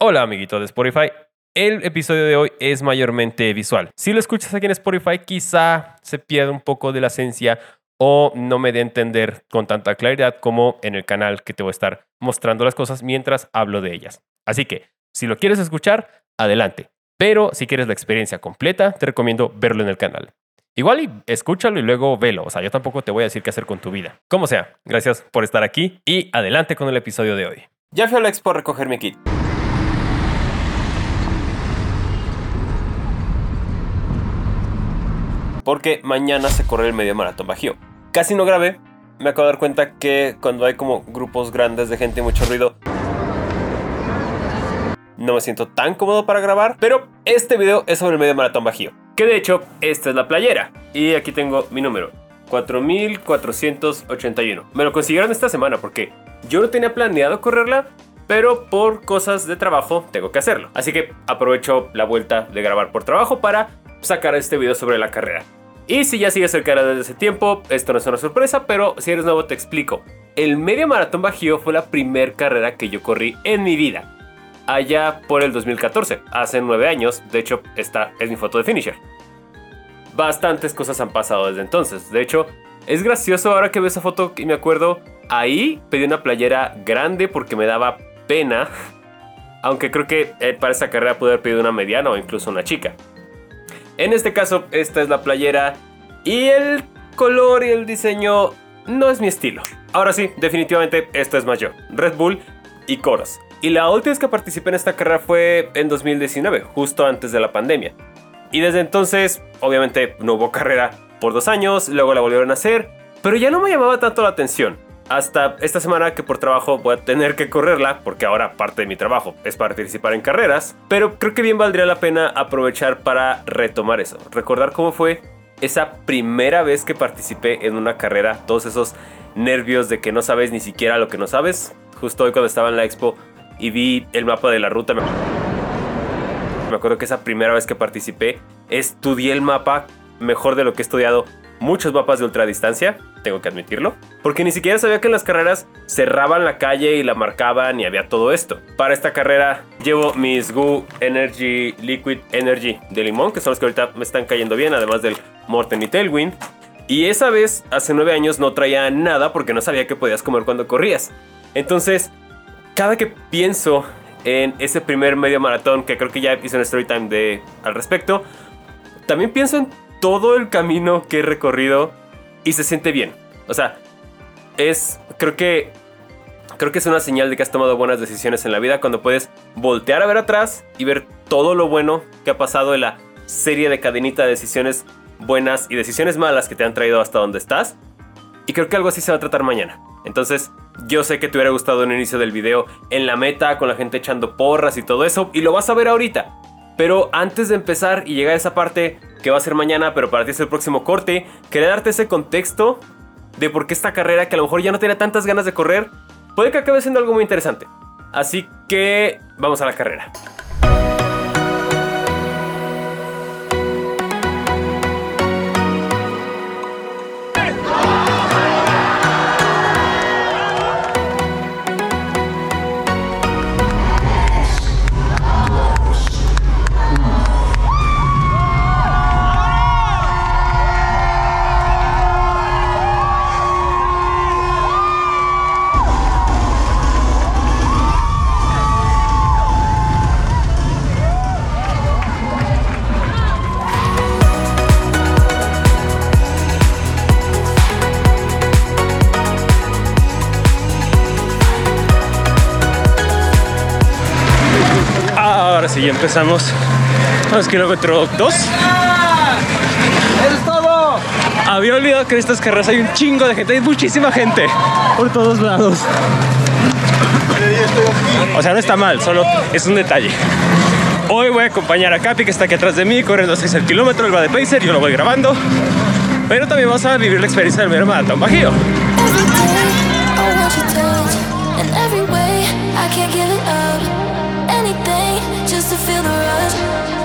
Hola amiguito de Spotify. El episodio de hoy es mayormente visual. Si lo escuchas aquí en Spotify, quizá se pierda un poco de la esencia o no me dé a entender con tanta claridad como en el canal que te voy a estar mostrando las cosas mientras hablo de ellas. Así que, si lo quieres escuchar, adelante. Pero si quieres la experiencia completa, te recomiendo verlo en el canal. Igual y escúchalo y luego velo. O sea, yo tampoco te voy a decir qué hacer con tu vida. Como sea, gracias por estar aquí y adelante con el episodio de hoy. Ya fui a la recoger mi kit. Porque mañana se corre el medio maratón bajío. Casi no grabé. Me acabo de dar cuenta que cuando hay como grupos grandes de gente y mucho ruido, no me siento tan cómodo para grabar, pero este video es sobre el medio maratón bajío. Que de hecho, esta es la playera. Y aquí tengo mi número. 4481. Me lo consiguieron esta semana porque yo no tenía planeado correrla, pero por cosas de trabajo tengo que hacerlo. Así que aprovecho la vuelta de grabar por trabajo para sacar este video sobre la carrera. Y si ya sigues el canal desde ese tiempo, esto no es una sorpresa, pero si eres nuevo te explico. El medio maratón bajío fue la primera carrera que yo corrí en mi vida allá por el 2014, hace nueve años. De hecho, esta es mi foto de finisher. Bastantes cosas han pasado desde entonces. De hecho, es gracioso ahora que veo esa foto y me acuerdo, ahí pedí una playera grande porque me daba pena. Aunque creo que eh, para esa carrera pude haber pedido una mediana o incluso una chica. En este caso, esta es la playera y el color y el diseño no es mi estilo. Ahora sí, definitivamente esto es más yo. Red Bull y Coros. Y la última vez que participé en esta carrera fue en 2019, justo antes de la pandemia. Y desde entonces, obviamente, no hubo carrera por dos años, luego la volvieron a hacer, pero ya no me llamaba tanto la atención. Hasta esta semana que por trabajo voy a tener que correrla, porque ahora parte de mi trabajo es participar en carreras, pero creo que bien valdría la pena aprovechar para retomar eso, recordar cómo fue esa primera vez que participé en una carrera, todos esos nervios de que no sabes ni siquiera lo que no sabes. Justo hoy cuando estaba en la expo y vi el mapa de la ruta. Me acuerdo que esa primera vez que participé, estudié el mapa mejor de lo que he estudiado muchos mapas de ultradistancia, tengo que admitirlo, porque ni siquiera sabía que en las carreras cerraban la calle y la marcaban y había todo esto. Para esta carrera llevo mis Goo Energy Liquid Energy de limón, que son los que ahorita me están cayendo bien, además del Morten y Tailwind. Y esa vez, hace nueve años, no traía nada porque no sabía que podías comer cuando corrías. Entonces, cada que pienso en ese primer medio maratón, que creo que ya hice un story time de, al respecto, también pienso en todo el camino que he recorrido y se siente bien. O sea, es, creo que, creo que es una señal de que has tomado buenas decisiones en la vida cuando puedes voltear a ver atrás y ver todo lo bueno que ha pasado en la serie de cadenita de decisiones buenas y decisiones malas que te han traído hasta donde estás. Y creo que algo así se va a tratar mañana. Entonces, yo sé que te hubiera gustado el inicio del video en la meta con la gente echando porras y todo eso, y lo vas a ver ahorita. Pero antes de empezar y llegar a esa parte que va a ser mañana, pero para ti es el próximo corte, quería darte ese contexto de por qué esta carrera, que a lo mejor ya no tenía tantas ganas de correr, puede que acabe siendo algo muy interesante. Así que vamos a la carrera. Y ya empezamos. Vamos, kilómetro 2. ¡Eso es todo! Había olvidado que en estas carreras hay un chingo de gente, hay muchísima gente por todos lados. O sea, no está mal, solo es un detalle. Hoy voy a acompañar a Capi, que está aquí atrás de mí, corriendo 6 el kilómetro, él va de pacer, yo lo voy grabando. Pero también vamos a vivir la experiencia del medio maratón bajío. be love.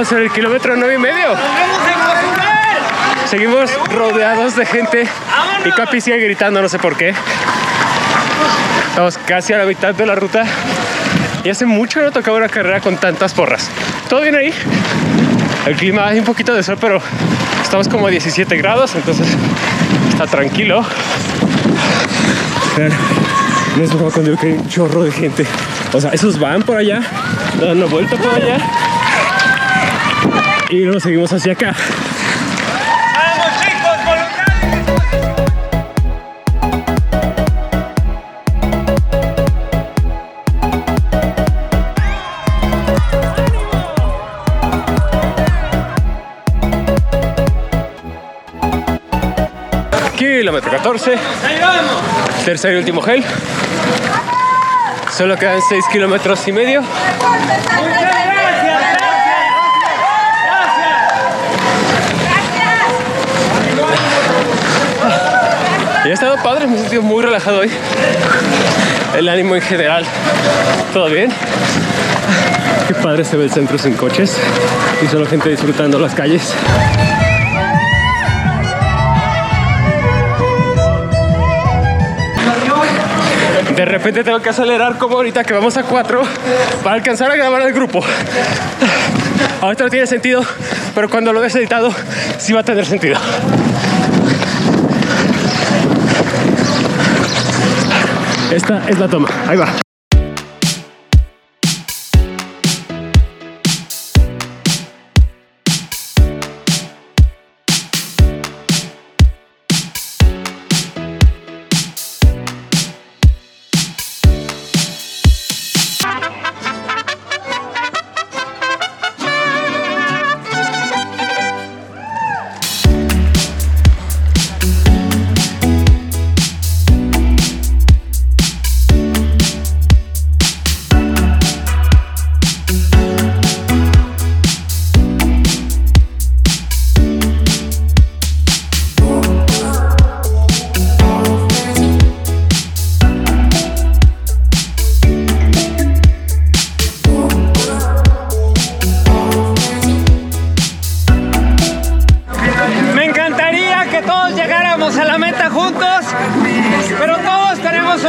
Vamos en el kilómetro nueve y medio. Seguimos rodeados de gente y Capi sigue gritando, no sé por qué. Estamos casi a la mitad de la ruta y hace mucho que no tocaba una carrera con tantas porras. ¿Todo bien ahí? El clima hay un poquito de sol, pero estamos como a 17 grados, entonces está tranquilo. Vean, les voy a contar que hay un chorro de gente. O sea, esos van por allá, dan una vuelta por allá y luego seguimos hacia acá. ¡Vamos, chicos! ¡Voluntarios! Kilómetro 14, ¡Ahí vamos! tercer y último gel. Solo quedan 6 kilómetros y medio. ¡Muchas gracias! ¡Gracias! ¡Gracias! Y ha estado padre, me he sentido muy relajado hoy. El ánimo en general, todo bien. Qué padre se ve el centro sin coches y solo gente disfrutando las calles. De repente tengo que acelerar como ahorita que vamos a 4 para alcanzar a grabar al grupo. Ahorita no tiene sentido, pero cuando lo ves editado sí va a tener sentido. Esta es la toma. Ahí va.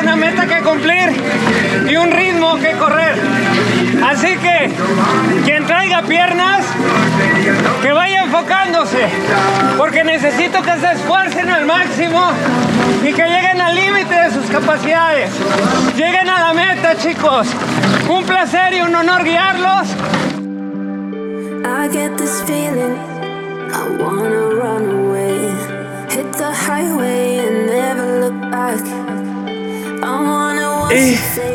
Una meta que cumplir y un ritmo que correr. Así que quien traiga piernas, que vaya enfocándose, porque necesito que se esfuercen al máximo y que lleguen al límite de sus capacidades. Lleguen a la meta, chicos. Un placer y un honor guiarlos. I wanna run away. Hit the highway and never look back.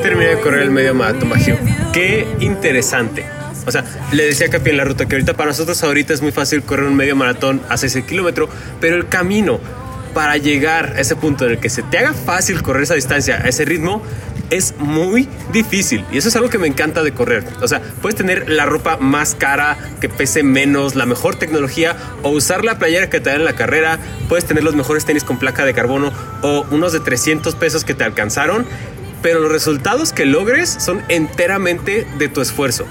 Terminé de correr el medio maratón Bajío. Qué interesante. O sea, le decía a Capi en la ruta que ahorita para nosotros ahorita es muy fácil correr un medio maratón a 6 kilómetros, pero el camino para llegar a ese punto en el que se te haga fácil correr esa distancia, a ese ritmo, es muy difícil. Y eso es algo que me encanta de correr. O sea, puedes tener la ropa más cara, que pese menos, la mejor tecnología, o usar la playera que te dan en la carrera, puedes tener los mejores tenis con placa de carbono, o unos de 300 pesos que te alcanzaron, pero los resultados que logres son enteramente de tu esfuerzo.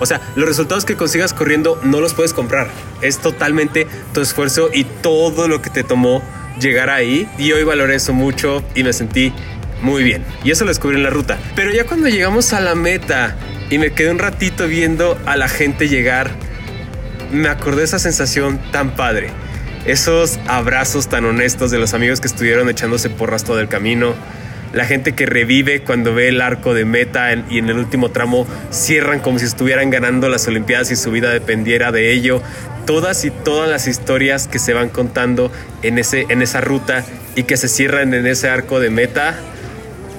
O sea, los resultados que consigas corriendo no los puedes comprar. Es totalmente tu esfuerzo y todo lo que te tomó llegar ahí. Y hoy valoré eso mucho y me sentí muy bien. Y eso lo descubrí en la ruta. Pero ya cuando llegamos a la meta y me quedé un ratito viendo a la gente llegar, me acordé de esa sensación tan padre. Esos abrazos tan honestos de los amigos que estuvieron echándose porras todo el camino. La gente que revive cuando ve el arco de meta y en el último tramo cierran como si estuvieran ganando las Olimpiadas y su vida dependiera de ello. Todas y todas las historias que se van contando en, ese, en esa ruta y que se cierran en ese arco de meta.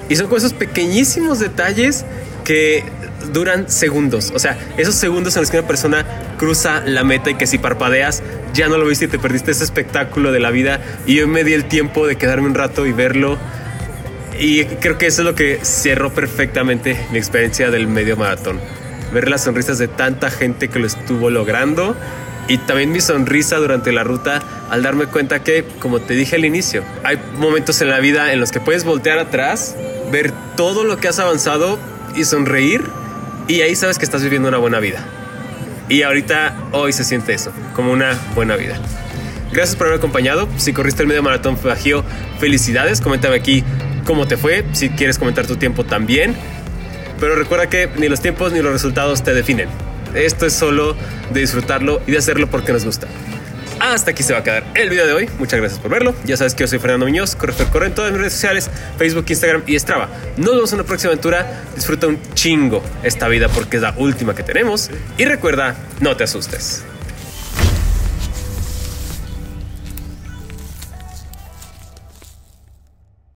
Y son con esos pequeñísimos detalles que duran segundos. O sea, esos segundos en los que una persona cruza la meta y que si parpadeas ya no lo viste y te perdiste ese espectáculo de la vida. Y yo me di el tiempo de quedarme un rato y verlo. Y creo que eso es lo que cerró perfectamente mi experiencia del medio maratón. Ver las sonrisas de tanta gente que lo estuvo logrando y también mi sonrisa durante la ruta al darme cuenta que, como te dije al inicio, hay momentos en la vida en los que puedes voltear atrás, ver todo lo que has avanzado y sonreír y ahí sabes que estás viviendo una buena vida. Y ahorita, hoy se siente eso, como una buena vida. Gracias por haberme acompañado. Si corriste el medio maratón Bajío, felicidades. Coméntame aquí cómo te fue. Si quieres comentar tu tiempo también. Pero recuerda que ni los tiempos ni los resultados te definen. Esto es solo de disfrutarlo y de hacerlo porque nos gusta. Hasta aquí se va a quedar el video de hoy. Muchas gracias por verlo. Ya sabes que yo soy Fernando Muñoz, corrector corre en todas mis redes sociales, Facebook, Instagram y Strava. Nos vemos en una próxima aventura. Disfruta un chingo esta vida porque es la última que tenemos. Y recuerda, no te asustes.